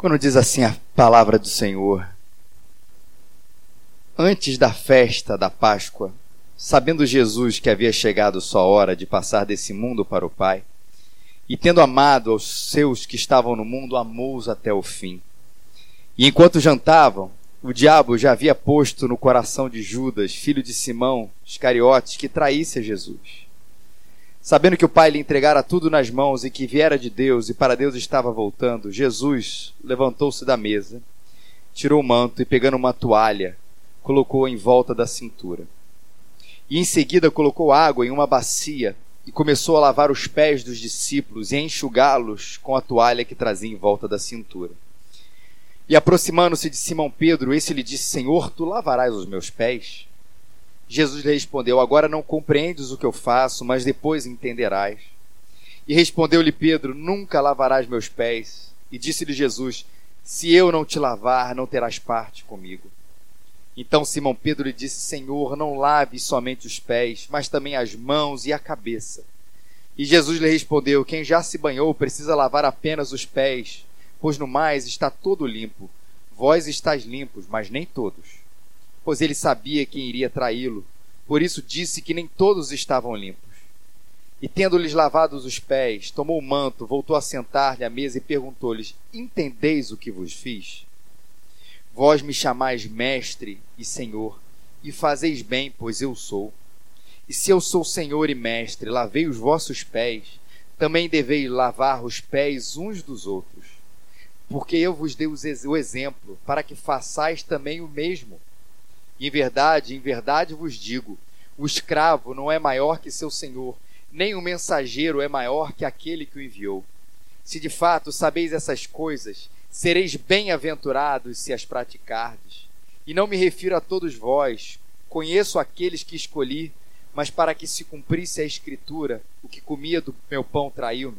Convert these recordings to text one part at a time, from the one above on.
Quando diz assim a palavra do Senhor, antes da festa da Páscoa, sabendo Jesus que havia chegado sua hora de passar desse mundo para o Pai, e tendo amado aos seus que estavam no mundo, amou-os até o fim. E enquanto jantavam, o diabo já havia posto no coração de Judas, filho de Simão, Iscariotes, que traísse a Jesus. Sabendo que o Pai lhe entregara tudo nas mãos e que viera de Deus e para Deus estava voltando, Jesus levantou-se da mesa, tirou o manto e, pegando uma toalha, colocou em volta da cintura. E em seguida colocou água em uma bacia e começou a lavar os pés dos discípulos e a enxugá-los com a toalha que trazia em volta da cintura. E aproximando-se de Simão Pedro, esse lhe disse: Senhor, tu lavarás os meus pés? Jesus lhe respondeu: Agora não compreendes o que eu faço, mas depois entenderás. E respondeu-lhe Pedro: Nunca lavarás meus pés. E disse-lhe Jesus: Se eu não te lavar, não terás parte comigo. Então Simão Pedro lhe disse: Senhor, não lave somente os pés, mas também as mãos e a cabeça. E Jesus lhe respondeu: Quem já se banhou precisa lavar apenas os pés, pois no mais está todo limpo. Vós estáis limpos, mas nem todos pois ele sabia quem iria traí-lo. Por isso disse que nem todos estavam limpos. E tendo-lhes lavado os pés, tomou o manto, voltou a sentar-lhe à mesa e perguntou-lhes: Entendeis o que vos fiz? Vós me chamais mestre e senhor, e fazeis bem, pois eu sou. E se eu sou senhor e mestre, lavei os vossos pés, também deveis lavar os pés uns dos outros. Porque eu vos dei o exemplo, para que façais também o mesmo. Em verdade, em verdade vos digo: o escravo não é maior que seu senhor, nem o mensageiro é maior que aquele que o enviou. Se de fato sabeis essas coisas, sereis bem-aventurados se as praticardes. E não me refiro a todos vós, conheço aqueles que escolhi, mas para que se cumprisse a escritura, o que comia do meu pão traiu-me.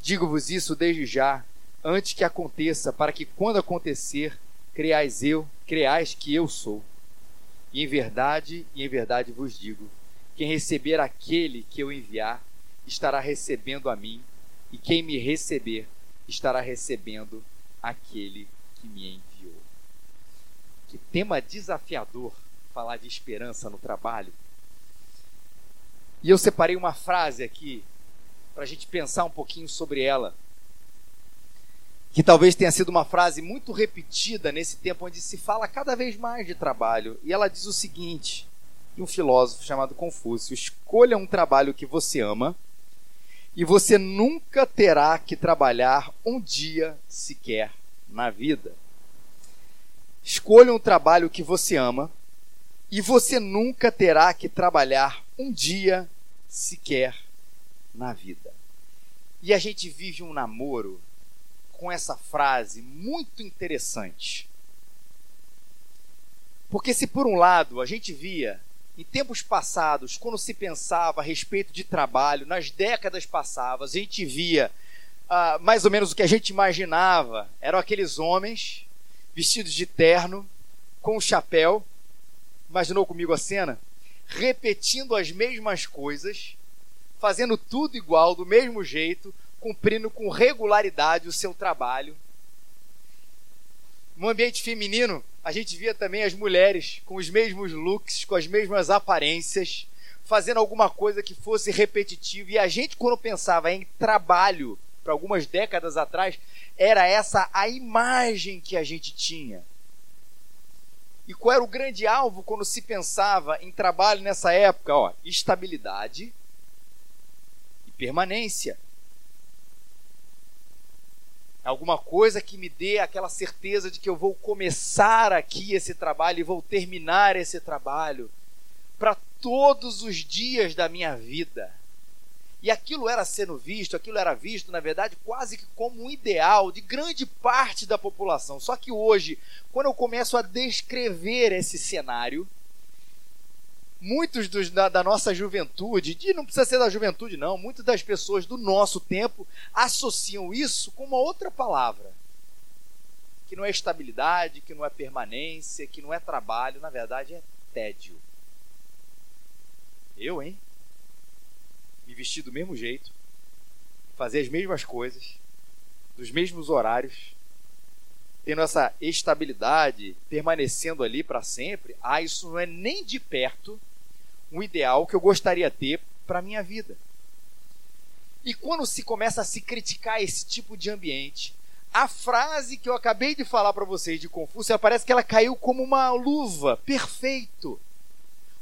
Digo-vos isso desde já, antes que aconteça, para que quando acontecer, creais eu, creais que eu sou. E em verdade, e em verdade vos digo: quem receber aquele que eu enviar, estará recebendo a mim, e quem me receber, estará recebendo aquele que me enviou. Que tema desafiador falar de esperança no trabalho. E eu separei uma frase aqui para a gente pensar um pouquinho sobre ela que talvez tenha sido uma frase muito repetida nesse tempo onde se fala cada vez mais de trabalho. E ela diz o seguinte: de um filósofo chamado Confúcio: escolha um trabalho que você ama e você nunca terá que trabalhar um dia sequer na vida. Escolha um trabalho que você ama e você nunca terá que trabalhar um dia sequer na vida. E a gente vive um namoro com essa frase muito interessante. Porque, se por um lado a gente via em tempos passados, quando se pensava a respeito de trabalho, nas décadas passadas, a gente via ah, mais ou menos o que a gente imaginava: eram aqueles homens vestidos de terno, com chapéu. Imaginou comigo a cena? Repetindo as mesmas coisas, fazendo tudo igual, do mesmo jeito, cumprindo com regularidade o seu trabalho. No ambiente feminino, a gente via também as mulheres com os mesmos looks, com as mesmas aparências, fazendo alguma coisa que fosse repetitiva. E a gente, quando pensava em trabalho, para algumas décadas atrás, era essa a imagem que a gente tinha. E qual era o grande alvo quando se pensava em trabalho nessa época? Ó, estabilidade e permanência alguma coisa que me dê aquela certeza de que eu vou começar aqui esse trabalho e vou terminar esse trabalho para todos os dias da minha vida. E aquilo era sendo visto, aquilo era visto, na verdade, quase que como um ideal de grande parte da população. Só que hoje, quando eu começo a descrever esse cenário, muitos dos, da, da, nossa juventude, e não precisa ser da juventude, não, muitas das pessoas do nosso tempo associam isso com uma outra palavra, que não é estabilidade, que não é permanência, que não é trabalho, na verdade é tédio. Eu, hein? Me vestir do mesmo jeito, fazer as mesmas coisas, dos mesmos horários, tendo essa estabilidade, permanecendo ali para sempre, ah, isso não é nem de perto um ideal que eu gostaria de ter para minha vida. E quando se começa a se criticar esse tipo de ambiente, a frase que eu acabei de falar para vocês de Confúcio, parece que ela caiu como uma luva, perfeito.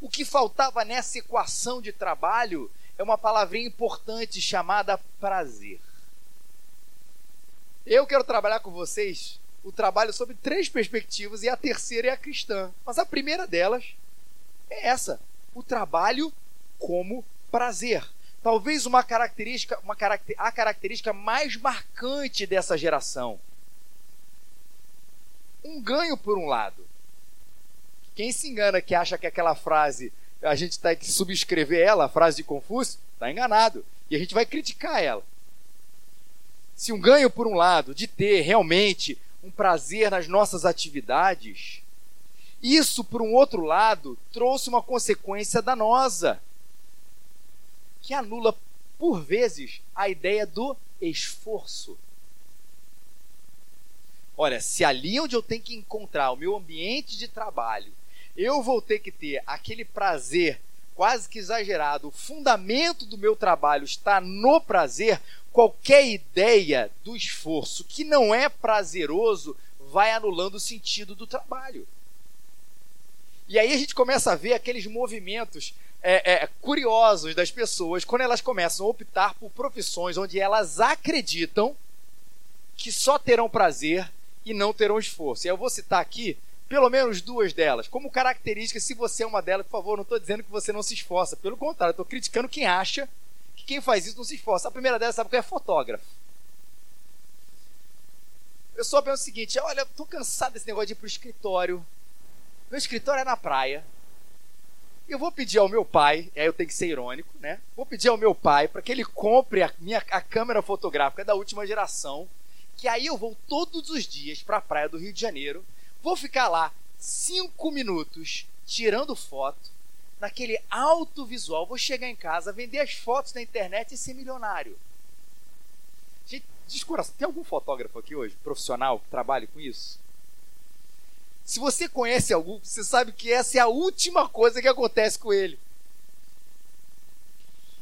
O que faltava nessa equação de trabalho é uma palavrinha importante chamada prazer. Eu quero trabalhar com vocês o trabalho sobre três perspectivas e a terceira é a cristã. Mas a primeira delas é essa: o trabalho como prazer. Talvez uma característica, uma caracter, a característica mais marcante dessa geração. Um ganho por um lado. Quem se engana que acha que aquela frase a gente está que subscrever ela, a frase de Confúcio, está enganado. E a gente vai criticar ela. Se um ganho por um lado de ter realmente um prazer nas nossas atividades, isso, por um outro lado, trouxe uma consequência danosa, que anula, por vezes, a ideia do esforço. Olha, se ali onde eu tenho que encontrar o meu ambiente de trabalho, eu vou ter que ter aquele prazer quase que exagerado, o fundamento do meu trabalho está no prazer, qualquer ideia do esforço que não é prazeroso vai anulando o sentido do trabalho. E aí a gente começa a ver aqueles movimentos é, é, curiosos das pessoas quando elas começam a optar por profissões onde elas acreditam que só terão prazer e não terão esforço. E eu vou citar aqui pelo menos duas delas. Como característica, se você é uma delas, por favor, não estou dizendo que você não se esforça. Pelo contrário, estou criticando quem acha que quem faz isso não se esforça. A primeira delas, sabe que é fotógrafo. A pessoa pensa o seguinte: olha, estou cansado desse negócio de ir para o escritório, meu escritório é na praia. Eu vou pedir ao meu pai, aí eu tenho que ser irônico, né? Vou pedir ao meu pai para que ele compre a minha a câmera fotográfica da última geração, que aí eu vou todos os dias para a praia do Rio de Janeiro, vou ficar lá cinco minutos tirando foto, naquele alto visual, vou chegar em casa, vender as fotos na internet e ser milionário. Gente, descura, tem algum fotógrafo aqui hoje, profissional, que trabalhe com isso? Se você conhece algum, você sabe que essa é a última coisa que acontece com ele.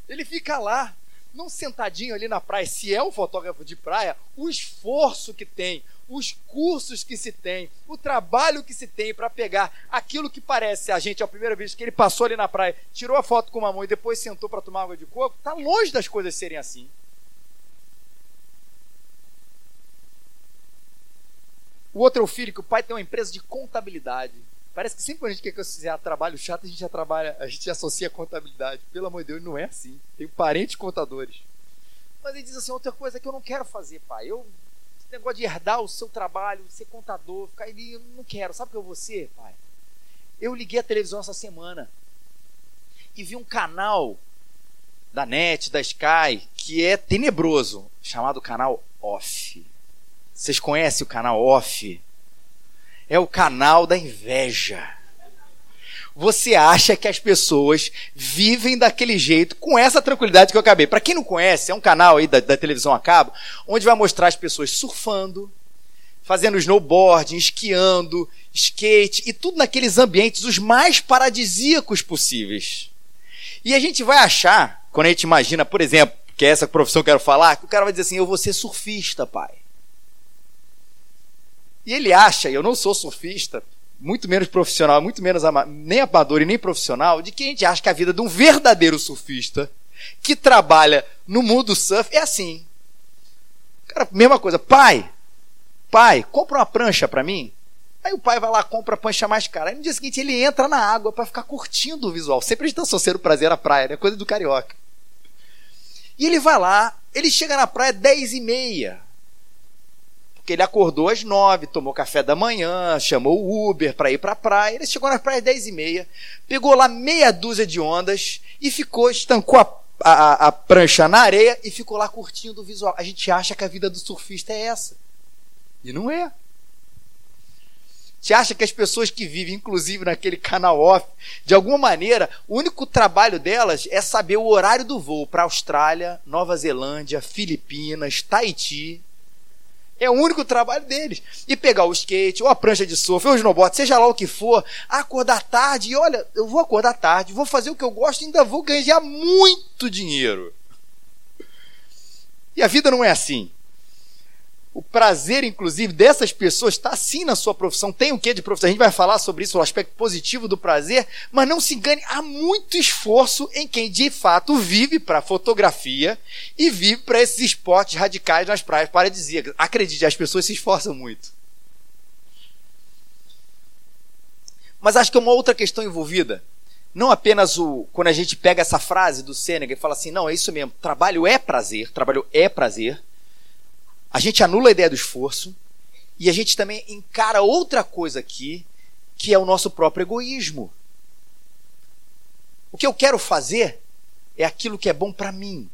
Ele fica lá, não sentadinho ali na praia. Se é um fotógrafo de praia, o esforço que tem, os cursos que se tem, o trabalho que se tem para pegar aquilo que parece a gente a primeira vez que ele passou ali na praia, tirou a foto com uma mão e depois sentou para tomar água de coco, tá longe das coisas serem assim. O outro é o filho, que o pai tem uma empresa de contabilidade. Parece que sempre quando a gente quer que eu fizer trabalho chato, a gente já trabalha, a gente associa a contabilidade. Pelo amor de Deus, não é assim. Tenho parentes contadores. Mas ele diz assim: outra coisa que eu não quero fazer, pai. Eu, esse negócio de herdar o seu trabalho, ser contador, ficar ali, eu não quero. Sabe o que eu vou ser, pai? Eu liguei a televisão essa semana e vi um canal da NET, da Sky, que é tenebroso, chamado canal Off. Vocês conhecem o canal Off? É o canal da inveja. Você acha que as pessoas vivem daquele jeito, com essa tranquilidade que eu acabei. Para quem não conhece, é um canal aí da, da televisão a cabo, onde vai mostrar as pessoas surfando, fazendo snowboard, esquiando, skate e tudo naqueles ambientes os mais paradisíacos possíveis. E a gente vai achar, quando a gente imagina, por exemplo, que é essa profissão que eu quero falar, que o cara vai dizer assim: eu vou ser surfista, pai. E ele acha, e eu não sou surfista, muito menos profissional, muito menos ama nem amador e nem profissional, de que a gente acha que a vida de um verdadeiro surfista que trabalha no mundo do surf é assim. Cara, mesma coisa, pai, pai, compra uma prancha para mim. Aí o pai vai lá, compra a prancha mais cara. Aí no dia seguinte ele entra na água para ficar curtindo o visual. Sempre gente tá associando prazer à praia, né? Coisa do carioca. E ele vai lá, ele chega na praia 10 e meia porque ele acordou às nove, tomou café da manhã, chamou o Uber para ir para a praia. Ele chegou na praia às dez e meia, pegou lá meia dúzia de ondas e ficou, estancou a, a, a prancha na areia e ficou lá curtindo o visual. A gente acha que a vida do surfista é essa. E não é. Você acha que as pessoas que vivem, inclusive naquele canal off, de alguma maneira, o único trabalho delas é saber o horário do voo para Austrália, Nova Zelândia, Filipinas, Tahiti É o único trabalho deles. E pegar o skate, ou a prancha de surf, ou o snowboard, seja lá o que for, acordar tarde, e olha, eu vou acordar tarde, vou fazer o que eu gosto e ainda vou ganhar muito dinheiro. E a vida não é assim. O prazer, inclusive, dessas pessoas está sim na sua profissão. Tem o que de profissão? A gente vai falar sobre isso, o aspecto positivo do prazer, mas não se engane, há muito esforço em quem de fato vive para fotografia e vive para esses esportes radicais nas praias paradisíacas. Acredite, as pessoas se esforçam muito. Mas acho que é uma outra questão envolvida. Não apenas o quando a gente pega essa frase do Sêneca e fala assim, não, é isso mesmo, trabalho é prazer, trabalho é prazer a gente anula a ideia do esforço e a gente também encara outra coisa aqui, que é o nosso próprio egoísmo. O que eu quero fazer é aquilo que é bom para mim,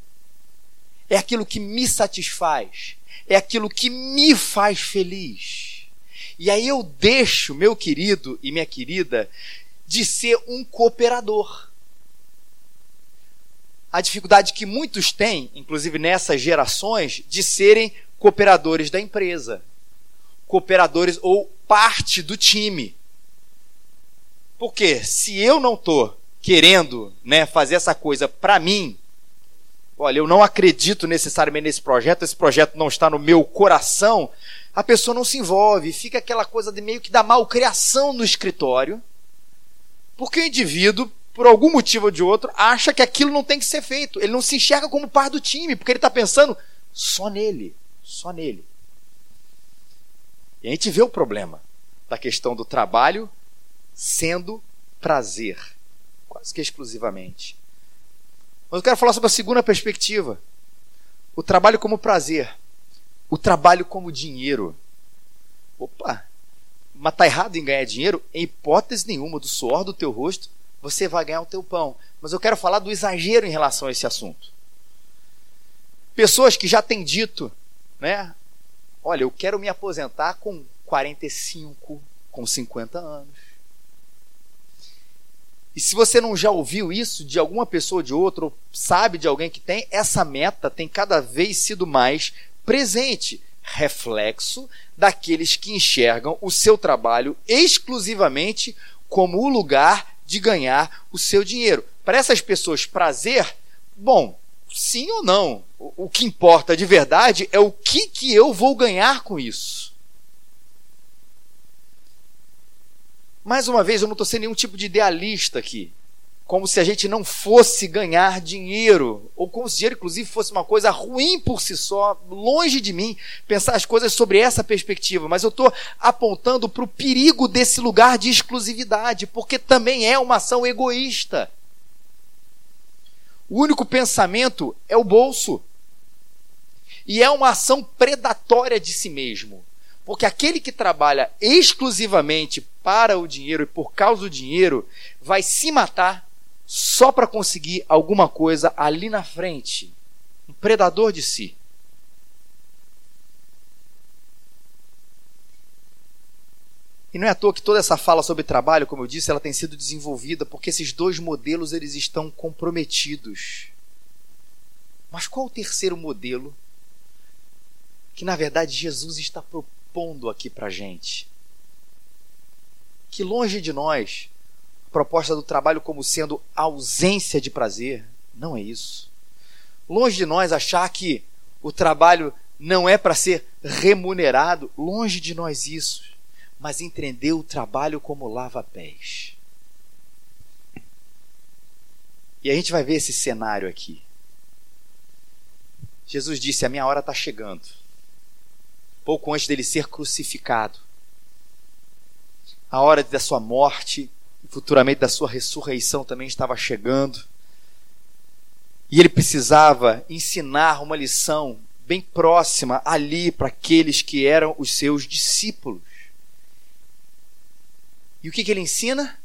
é aquilo que me satisfaz, é aquilo que me faz feliz. E aí eu deixo, meu querido e minha querida, de ser um cooperador. A dificuldade que muitos têm, inclusive nessas gerações, de serem cooperadores da empresa, cooperadores ou parte do time. Porque se eu não estou querendo né, fazer essa coisa para mim, olha, eu não acredito necessariamente nesse projeto, esse projeto não está no meu coração, a pessoa não se envolve, fica aquela coisa de meio que da malcriação no escritório, porque o indivíduo, por algum motivo ou de outro, acha que aquilo não tem que ser feito. Ele não se enxerga como parte do time, porque ele está pensando só nele. Só nele. E a gente vê o problema da questão do trabalho sendo prazer, quase que exclusivamente. Mas eu quero falar sobre a segunda perspectiva: o trabalho como prazer, o trabalho como dinheiro. Opa, mas tá errado em ganhar dinheiro? Em hipótese nenhuma, do suor do teu rosto, você vai ganhar o teu pão. Mas eu quero falar do exagero em relação a esse assunto. Pessoas que já têm dito né? Olha, eu quero me aposentar com 45, com 50 anos. E se você não já ouviu isso de alguma pessoa ou de outra, ou sabe de alguém que tem, essa meta tem cada vez sido mais presente, reflexo daqueles que enxergam o seu trabalho exclusivamente como o lugar de ganhar o seu dinheiro. Para essas pessoas, prazer, bom, sim ou não. O, o que importa de verdade é o que, que eu vou ganhar com isso. Mais uma vez, eu não estou sendo nenhum tipo de idealista aqui. Como se a gente não fosse ganhar dinheiro. Ou como se dinheiro, inclusive, fosse uma coisa ruim por si só. Longe de mim pensar as coisas sobre essa perspectiva. Mas eu estou apontando para o perigo desse lugar de exclusividade. Porque também é uma ação egoísta. O único pensamento é o bolso. E é uma ação predatória de si mesmo. Porque aquele que trabalha exclusivamente para o dinheiro e por causa do dinheiro vai se matar só para conseguir alguma coisa ali na frente. Um predador de si. E não é à toa que toda essa fala sobre trabalho, como eu disse, ela tem sido desenvolvida porque esses dois modelos eles estão comprometidos. Mas qual o terceiro modelo que na verdade Jesus está propondo aqui para gente? Que longe de nós a proposta do trabalho como sendo ausência de prazer, não é isso. Longe de nós achar que o trabalho não é para ser remunerado, longe de nós isso mas entendeu o trabalho como lava-pés. E a gente vai ver esse cenário aqui. Jesus disse: A minha hora está chegando. Pouco antes dele ser crucificado. A hora da sua morte e futuramente da sua ressurreição também estava chegando. E ele precisava ensinar uma lição bem próxima ali para aqueles que eram os seus discípulos. E o que, que ele ensina?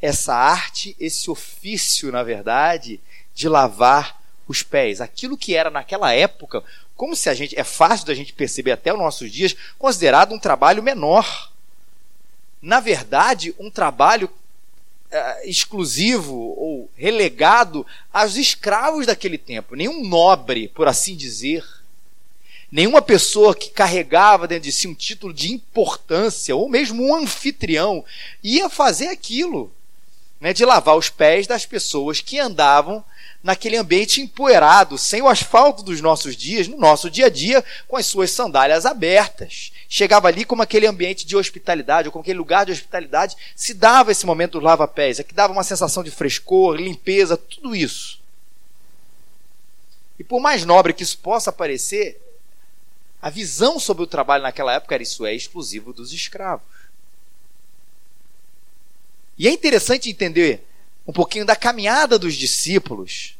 Essa arte, esse ofício, na verdade, de lavar os pés. Aquilo que era naquela época, como se a gente. É fácil da gente perceber até os nossos dias, considerado um trabalho menor. Na verdade, um trabalho é, exclusivo ou relegado aos escravos daquele tempo. Nenhum nobre, por assim dizer, Nenhuma pessoa que carregava dentro de si um título de importância, ou mesmo um anfitrião, ia fazer aquilo, né, de lavar os pés das pessoas que andavam naquele ambiente empoeirado, sem o asfalto dos nossos dias, no nosso dia a dia, com as suas sandálias abertas. Chegava ali como aquele ambiente de hospitalidade, ou como aquele lugar de hospitalidade, se dava esse momento do lava-pés, é que dava uma sensação de frescor, limpeza, tudo isso. E por mais nobre que isso possa parecer, a visão sobre o trabalho naquela época era isso é exclusivo dos escravos. E é interessante entender um pouquinho da caminhada dos discípulos.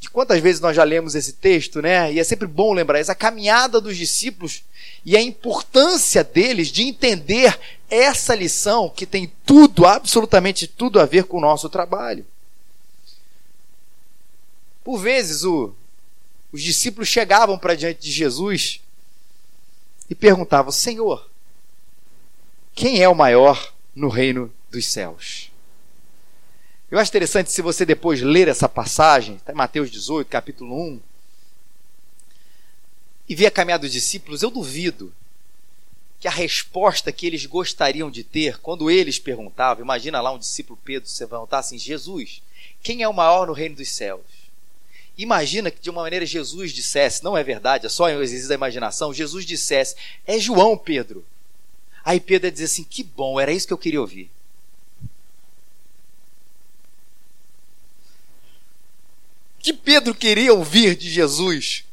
De quantas vezes nós já lemos esse texto, né? E é sempre bom lembrar essa caminhada dos discípulos e a importância deles de entender essa lição que tem tudo, absolutamente tudo a ver com o nosso trabalho. Por vezes o, os discípulos chegavam para diante de Jesus e perguntavam: Senhor, quem é o maior no reino dos céus? Eu acho interessante se você depois ler essa passagem, está em Mateus 18, capítulo 1, e ver a caminhada dos discípulos, eu duvido que a resposta que eles gostariam de ter quando eles perguntavam, imagina lá um discípulo Pedro se perguntar assim: Jesus, quem é o maior no reino dos céus? Imagina que de uma maneira Jesus dissesse, não é verdade, é só um exercício da imaginação, Jesus dissesse, é João Pedro. Aí Pedro ia dizer assim: que bom, era isso que eu queria ouvir. que Pedro queria ouvir de Jesus?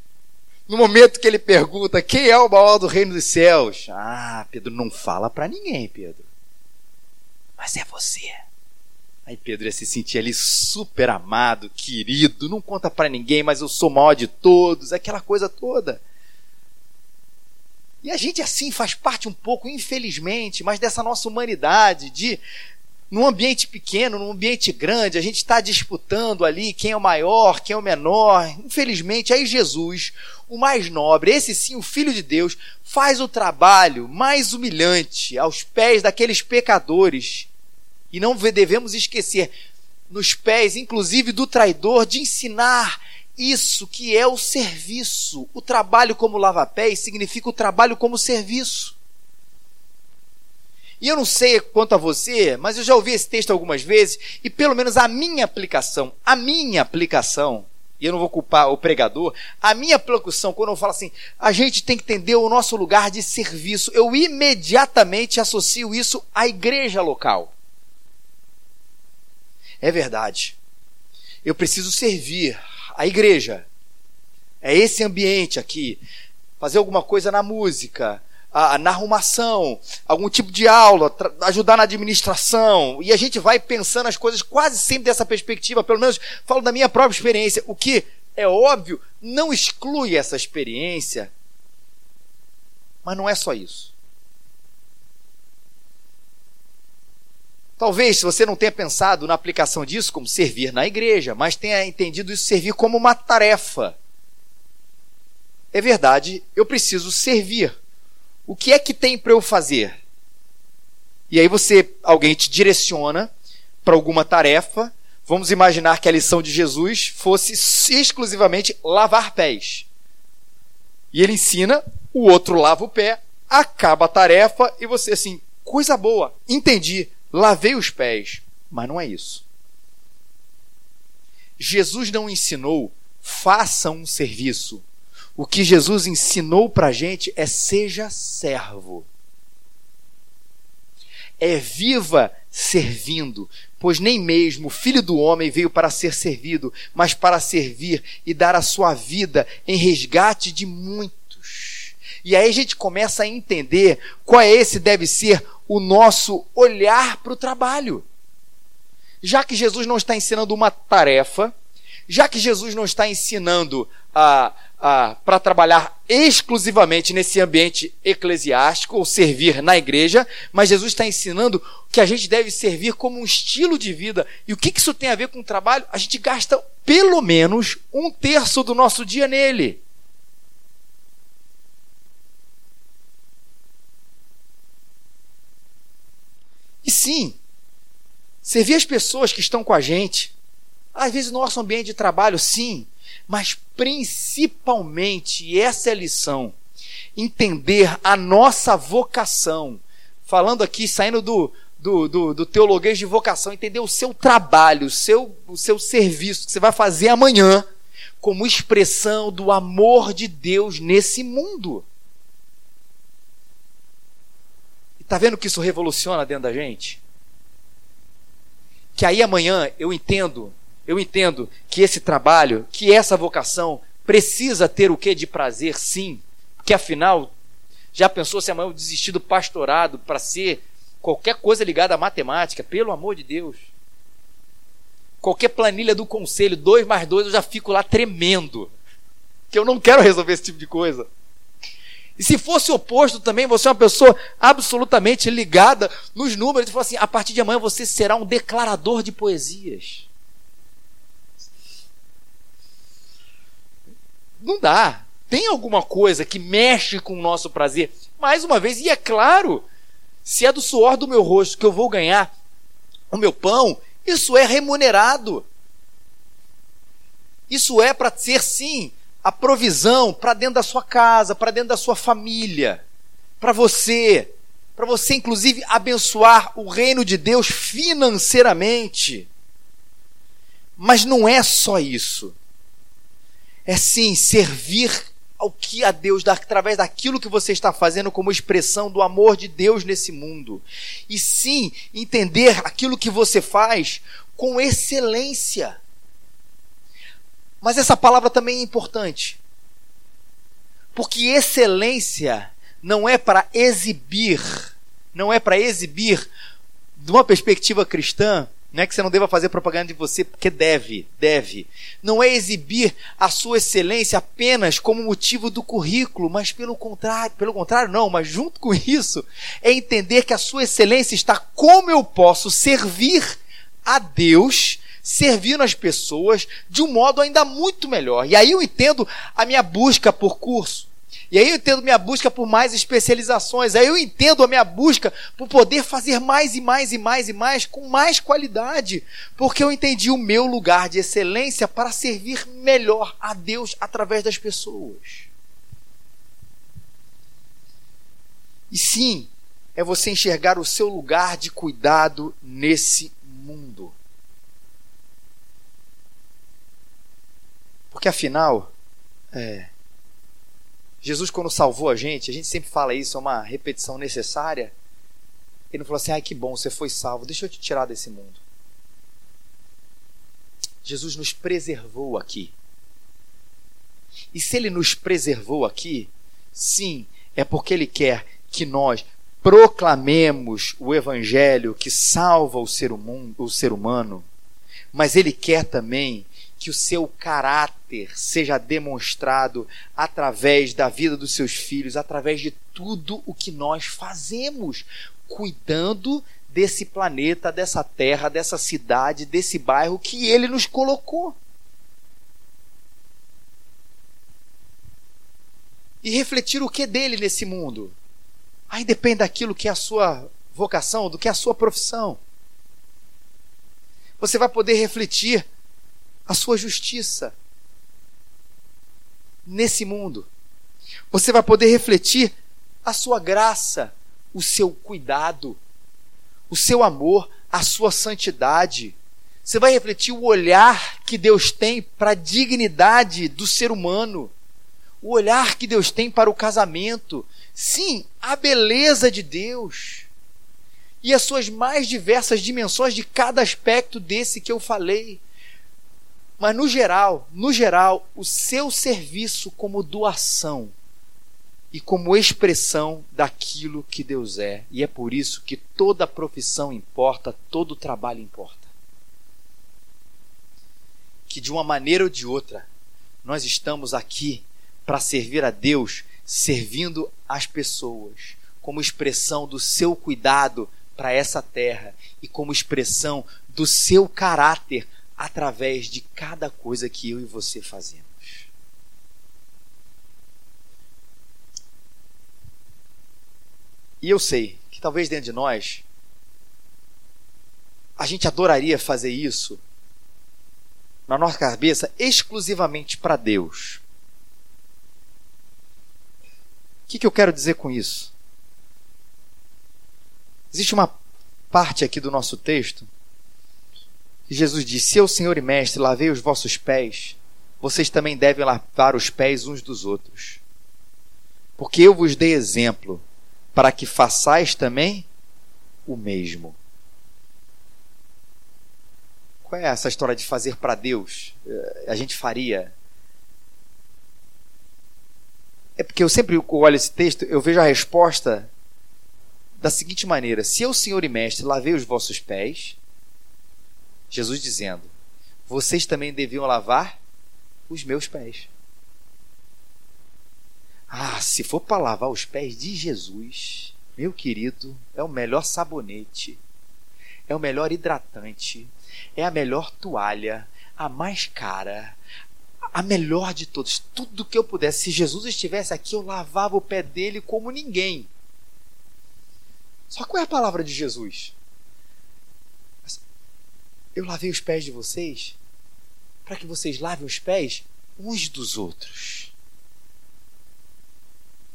No momento que ele pergunta quem é o maior do reino dos céus. Ah, Pedro, não fala para ninguém, Pedro. Mas é você. Aí Pedro ia se sentir ali super amado, querido, não conta para ninguém, mas eu sou maior de todos, aquela coisa toda. E a gente assim faz parte um pouco, infelizmente, mas dessa nossa humanidade de num ambiente pequeno, num ambiente grande, a gente está disputando ali quem é o maior, quem é o menor. Infelizmente, aí Jesus, o mais nobre, esse sim, o Filho de Deus, faz o trabalho mais humilhante aos pés daqueles pecadores. E não devemos esquecer, nos pés, inclusive, do traidor, de ensinar isso que é o serviço. O trabalho como lava-pés significa o trabalho como serviço. E eu não sei quanto a você, mas eu já ouvi esse texto algumas vezes e pelo menos a minha aplicação, a minha aplicação, e eu não vou culpar o pregador, a minha aplicação, quando eu falo assim, a gente tem que entender o nosso lugar de serviço, eu imediatamente associo isso à igreja local. É verdade. Eu preciso servir a igreja. É esse ambiente aqui. Fazer alguma coisa na música, na arrumação, algum tipo de aula, ajudar na administração. E a gente vai pensando as coisas quase sempre dessa perspectiva, pelo menos falo da minha própria experiência. O que é óbvio, não exclui essa experiência. Mas não é só isso. Talvez, você não tenha pensado na aplicação disso como servir na igreja, mas tenha entendido isso servir como uma tarefa. É verdade, eu preciso servir. O que é que tem para eu fazer? E aí você, alguém te direciona para alguma tarefa. Vamos imaginar que a lição de Jesus fosse exclusivamente lavar pés. E ele ensina, o outro lava o pé, acaba a tarefa e você assim, coisa boa, entendi, lavei os pés. Mas não é isso. Jesus não ensinou, faça um serviço. O que Jesus ensinou para a gente é seja servo. É viva servindo, pois nem mesmo o filho do homem veio para ser servido, mas para servir e dar a sua vida em resgate de muitos. E aí a gente começa a entender qual é esse deve ser o nosso olhar para o trabalho. Já que Jesus não está ensinando uma tarefa, já que Jesus não está ensinando a, para trabalhar exclusivamente nesse ambiente eclesiástico ou servir na igreja, mas Jesus está ensinando que a gente deve servir como um estilo de vida. E o que, que isso tem a ver com o trabalho? A gente gasta pelo menos um terço do nosso dia nele. E sim, servir as pessoas que estão com a gente, às vezes no nosso ambiente de trabalho, sim, mas principalmente, e essa é a lição, entender a nossa vocação. Falando aqui, saindo do, do, do, do teologuês de vocação, entender o seu trabalho, o seu, o seu serviço que você vai fazer amanhã, como expressão do amor de Deus nesse mundo. E tá vendo que isso revoluciona dentro da gente? Que aí amanhã eu entendo, eu entendo que esse trabalho, que essa vocação precisa ter o que de prazer, sim, porque afinal, já pensou se amanhã eu desistir do pastorado para ser qualquer coisa ligada à matemática, pelo amor de Deus. Qualquer planilha do conselho, 2 mais 2, eu já fico lá tremendo. Que eu não quero resolver esse tipo de coisa. E se fosse oposto também, você é uma pessoa absolutamente ligada nos números, e fala assim: a partir de amanhã você será um declarador de poesias. Não dá. Tem alguma coisa que mexe com o nosso prazer. Mais uma vez, e é claro, se é do suor do meu rosto que eu vou ganhar o meu pão, isso é remunerado. Isso é para ser, sim, a provisão para dentro da sua casa, para dentro da sua família, para você, para você, inclusive, abençoar o reino de Deus financeiramente. Mas não é só isso. É sim servir ao que a Deus, através daquilo que você está fazendo como expressão do amor de Deus nesse mundo. E sim, entender aquilo que você faz com excelência. Mas essa palavra também é importante. Porque excelência não é para exibir, não é para exibir, de uma perspectiva cristã, não é que você não deva fazer propaganda de você, porque deve, deve. Não é exibir a sua excelência apenas como motivo do currículo, mas pelo contrário, pelo contrário, não, mas junto com isso, é entender que a sua excelência está como eu posso servir a Deus, servindo as pessoas de um modo ainda muito melhor. E aí eu entendo a minha busca por curso, e aí eu entendo minha busca por mais especializações. Aí eu entendo a minha busca por poder fazer mais e mais e mais e mais com mais qualidade. Porque eu entendi o meu lugar de excelência para servir melhor a Deus através das pessoas. E sim, é você enxergar o seu lugar de cuidado nesse mundo. Porque afinal, é, Jesus, quando salvou a gente, a gente sempre fala isso, é uma repetição necessária. Ele não falou assim: ai que bom, você foi salvo, deixa eu te tirar desse mundo. Jesus nos preservou aqui. E se ele nos preservou aqui, sim, é porque ele quer que nós proclamemos o evangelho que salva o ser, humano, o ser humano, mas ele quer também que o seu caráter seja demonstrado através da vida dos seus filhos, através de tudo o que nós fazemos, cuidando desse planeta, dessa terra, dessa cidade, desse bairro que ele nos colocou. E refletir o que dele nesse mundo. Aí depende daquilo que é a sua vocação, do que é a sua profissão. Você vai poder refletir a sua justiça nesse mundo. Você vai poder refletir a sua graça, o seu cuidado, o seu amor, a sua santidade. Você vai refletir o olhar que Deus tem para a dignidade do ser humano, o olhar que Deus tem para o casamento. Sim, a beleza de Deus e as suas mais diversas dimensões de cada aspecto desse que eu falei. Mas no geral, no geral, o seu serviço como doação e como expressão daquilo que Deus é. E é por isso que toda profissão importa, todo trabalho importa. Que de uma maneira ou de outra, nós estamos aqui para servir a Deus, servindo as pessoas, como expressão do seu cuidado para essa terra e como expressão do seu caráter através de cada coisa que eu e você fazemos. E eu sei que talvez dentro de nós a gente adoraria fazer isso na nossa cabeça exclusivamente para Deus. O que, que eu quero dizer com isso? Existe uma parte aqui do nosso texto Jesus disse: Eu, Senhor e Mestre, lavei os vossos pés, vocês também devem lavar os pés uns dos outros. Porque eu vos dei exemplo, para que façais também o mesmo. Qual é essa história de fazer para Deus? Eh, a gente faria. É porque eu sempre olho esse texto, eu vejo a resposta da seguinte maneira: Se eu, Senhor e Mestre, lavei os vossos pés, Jesus dizendo, vocês também deviam lavar os meus pés. Ah, se for para lavar os pés de Jesus, meu querido, é o melhor sabonete, é o melhor hidratante, é a melhor toalha, a mais cara, a melhor de todos. Tudo que eu pudesse. Se Jesus estivesse aqui, eu lavava o pé dele como ninguém. Só qual é a palavra de Jesus? Eu lavei os pés de vocês para que vocês lavem os pés uns dos outros.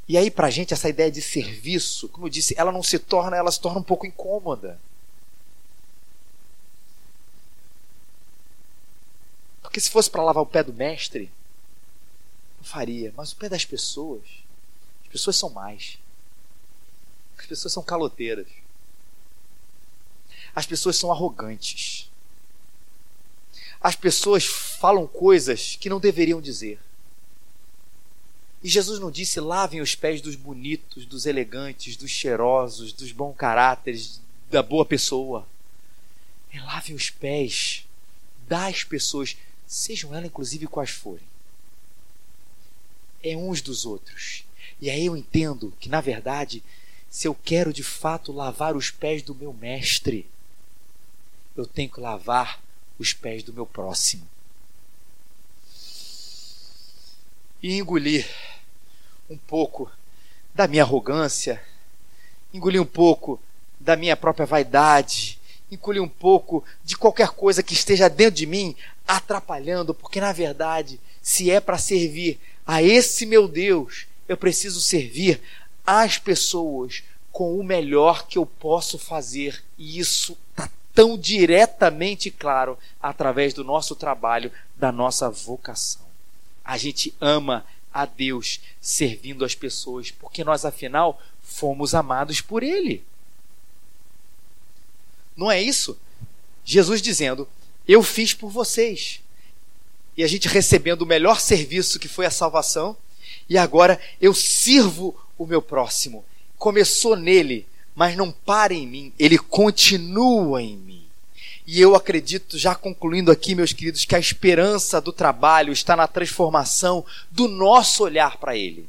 E aí, para a gente, essa ideia de serviço, como eu disse, ela não se torna, ela se torna um pouco incômoda. Porque se fosse para lavar o pé do mestre, eu faria. Mas o pé das pessoas, as pessoas são mais. As pessoas são caloteiras. As pessoas são arrogantes. As pessoas falam coisas que não deveriam dizer. E Jesus não disse: lavem os pés dos bonitos, dos elegantes, dos cheirosos, dos bons caráteres, da boa pessoa. É lavem os pés das pessoas, sejam elas inclusive quais forem. É uns dos outros. E aí eu entendo que, na verdade, se eu quero de fato lavar os pés do meu mestre, eu tenho que lavar os pés do meu próximo. E engolir um pouco da minha arrogância, engolir um pouco da minha própria vaidade, engolir um pouco de qualquer coisa que esteja dentro de mim atrapalhando, porque na verdade, se é para servir a esse meu Deus, eu preciso servir às pessoas com o melhor que eu posso fazer. E isso está tão diretamente claro através do nosso trabalho, da nossa vocação. A gente ama a Deus servindo as pessoas, porque nós, afinal, fomos amados por Ele. Não é isso? Jesus dizendo: Eu fiz por vocês. E a gente recebendo o melhor serviço que foi a salvação, e agora eu sirvo o meu próximo. Começou nele, mas não para em mim, ele continua em mim. E eu acredito, já concluindo aqui, meus queridos, que a esperança do trabalho está na transformação do nosso olhar para ele.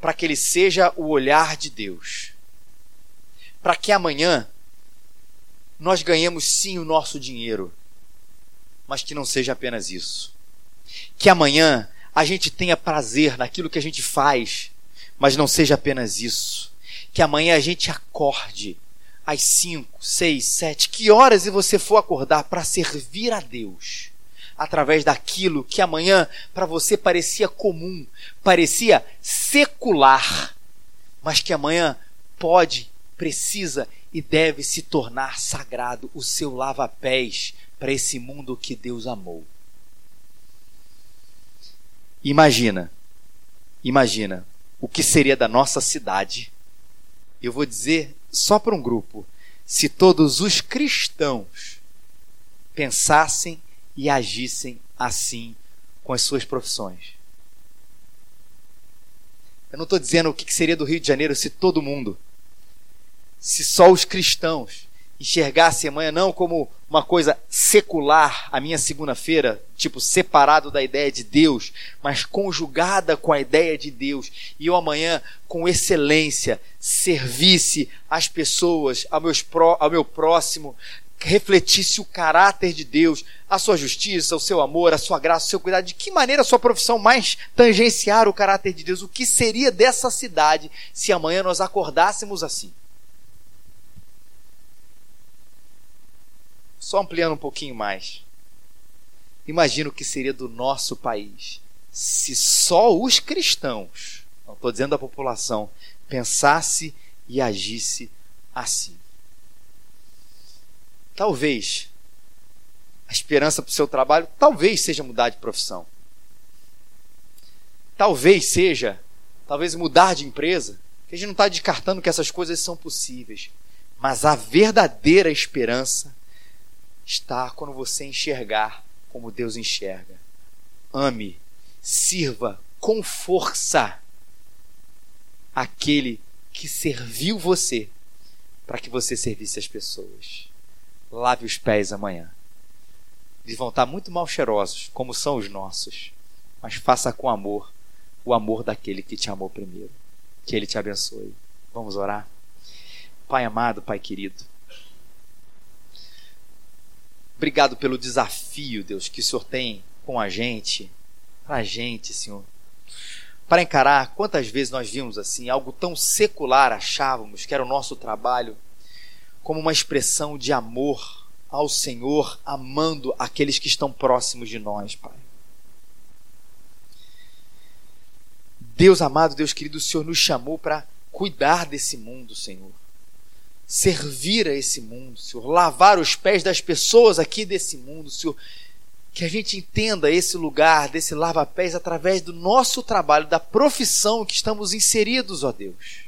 Para que ele seja o olhar de Deus. Para que amanhã nós ganhemos sim o nosso dinheiro, mas que não seja apenas isso. Que amanhã a gente tenha prazer naquilo que a gente faz, mas não seja apenas isso. Que amanhã a gente acorde às 5, 6, 7, que horas você for acordar para servir a Deus, através daquilo que amanhã para você parecia comum, parecia secular, mas que amanhã pode, precisa e deve se tornar sagrado o seu lava-pés para esse mundo que Deus amou. Imagina, imagina o que seria da nossa cidade. Eu vou dizer só para um grupo. Se todos os cristãos pensassem e agissem assim com as suas profissões. Eu não estou dizendo o que seria do Rio de Janeiro se todo mundo, se só os cristãos enxergasse amanhã não como uma coisa secular, a minha segunda-feira, tipo separado da ideia de Deus, mas conjugada com a ideia de Deus, e eu amanhã com excelência servisse as pessoas, ao, meus pró, ao meu próximo, refletisse o caráter de Deus, a sua justiça, o seu amor, a sua graça, o seu cuidado, de que maneira a sua profissão mais tangenciar o caráter de Deus, o que seria dessa cidade se amanhã nós acordássemos assim? Só ampliando um pouquinho mais. Imagina o que seria do nosso país se só os cristãos, não estou dizendo a população, pensasse e agisse assim. Talvez a esperança para o seu trabalho, talvez seja mudar de profissão. Talvez seja, talvez mudar de empresa. A gente não está descartando que essas coisas são possíveis. Mas a verdadeira esperança está quando você enxergar como Deus enxerga. Ame, sirva com força aquele que serviu você para que você servisse as pessoas. Lave os pés amanhã. Eles vão estar muito mal cheirosos, como são os nossos. Mas faça com amor o amor daquele que te amou primeiro. Que ele te abençoe. Vamos orar? Pai amado, Pai querido. Obrigado pelo desafio, Deus, que o Senhor tem com a gente, para a gente, Senhor. Para encarar quantas vezes nós vimos assim, algo tão secular achávamos que era o nosso trabalho, como uma expressão de amor ao Senhor, amando aqueles que estão próximos de nós, Pai. Deus amado, Deus querido, o Senhor nos chamou para cuidar desse mundo, Senhor. Servir a esse mundo, Senhor. Lavar os pés das pessoas aqui desse mundo, Senhor. Que a gente entenda esse lugar, desse lava-pés, através do nosso trabalho, da profissão que estamos inseridos, ó Deus.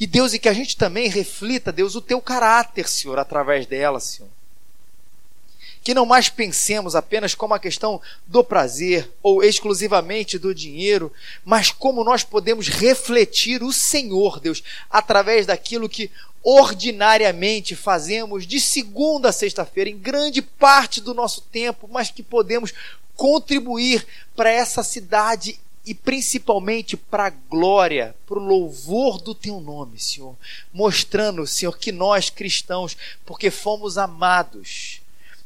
E Deus, e que a gente também reflita, Deus, o teu caráter, Senhor, através dela, Senhor. Que não mais pensemos apenas como a questão do prazer ou exclusivamente do dinheiro, mas como nós podemos refletir o Senhor, Deus, através daquilo que ordinariamente fazemos de segunda a sexta-feira, em grande parte do nosso tempo, mas que podemos contribuir para essa cidade e principalmente para a glória, para o louvor do teu nome, Senhor. Mostrando, Senhor, que nós cristãos, porque fomos amados,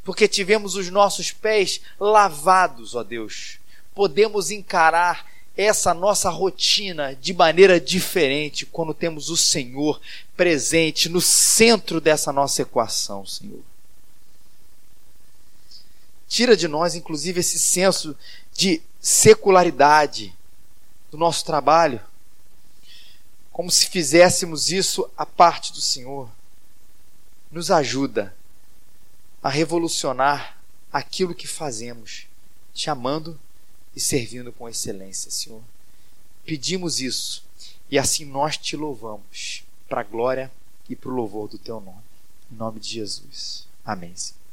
porque tivemos os nossos pés lavados, ó Deus, podemos encarar essa nossa rotina de maneira diferente quando temos o Senhor presente no centro dessa nossa equação, Senhor. Tira de nós, inclusive, esse senso de secularidade do nosso trabalho, como se fizéssemos isso a parte do Senhor. Nos ajuda a revolucionar aquilo que fazemos, te amando e servindo com excelência, Senhor. Pedimos isso e assim nós te louvamos, para a glória e para o louvor do teu nome. Em nome de Jesus. Amém. Senhor.